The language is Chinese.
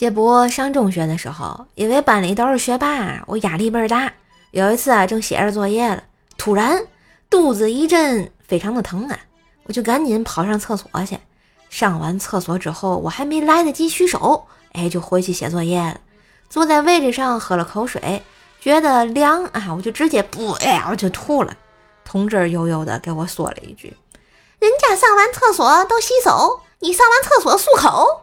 这不上中学的时候，因为班里都是学霸，我压力倍儿大。有一次啊，正写着作业了，突然肚子一阵非常的疼啊，我就赶紧跑上厕所去。上完厕所之后，我还没来得及洗手，哎，就回去写作业了。坐在位置上喝了口水，觉得凉啊，我就直接不哎，我就吐了。同志悠悠的给我说了一句：“人家上完厕所都洗手，你上完厕所漱口。”